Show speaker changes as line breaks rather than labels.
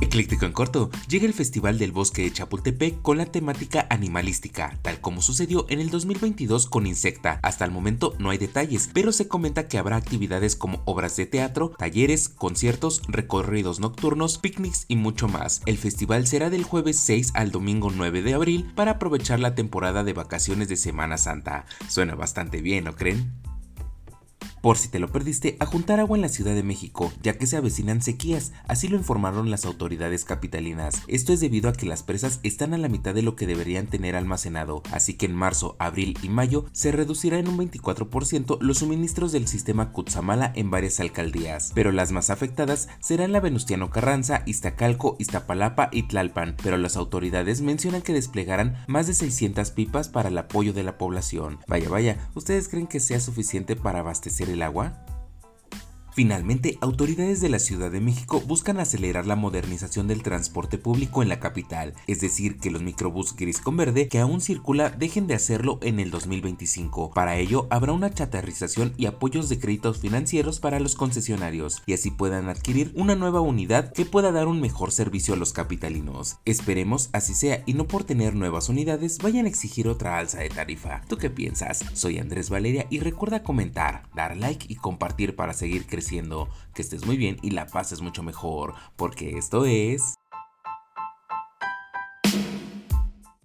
Ecléctico en corto, llega el Festival del Bosque de Chapultepec con la temática animalística, tal como sucedió en el 2022 con Insecta. Hasta el momento no hay detalles, pero se comenta que habrá actividades como obras de teatro, talleres, conciertos, recorridos nocturnos, picnics y mucho más. El festival será del jueves 6 al domingo 9 de abril para aprovechar la temporada de vacaciones de Semana Santa. Suena bastante bien, ¿no creen? Por si te lo perdiste, a juntar agua en la Ciudad de México, ya que se avecinan sequías, así lo informaron las autoridades capitalinas. Esto es debido a que las presas están a la mitad de lo que deberían tener almacenado, así que en marzo, abril y mayo se reducirá en un 24% los suministros del sistema Cutzamala en varias alcaldías, pero las más afectadas serán la Venustiano Carranza, Iztacalco, Iztapalapa y Tlalpan, pero las autoridades mencionan que desplegarán más de 600 pipas para el apoyo de la población. Vaya, vaya, ¿ustedes creen que sea suficiente para abastecer el el agua? Finalmente, autoridades de la Ciudad de México buscan acelerar la modernización del transporte público en la capital, es decir, que los microbús gris con verde que aún circula dejen de hacerlo en el 2025. Para ello, habrá una chatarrización y apoyos de créditos financieros para los concesionarios, y así puedan adquirir una nueva unidad que pueda dar un mejor servicio a los capitalinos. Esperemos así sea y no por tener nuevas unidades vayan a exigir otra alza de tarifa. ¿Tú qué piensas? Soy Andrés Valeria y recuerda comentar, dar like y compartir para seguir creciendo que estés muy bien y la pases mucho mejor, porque esto es...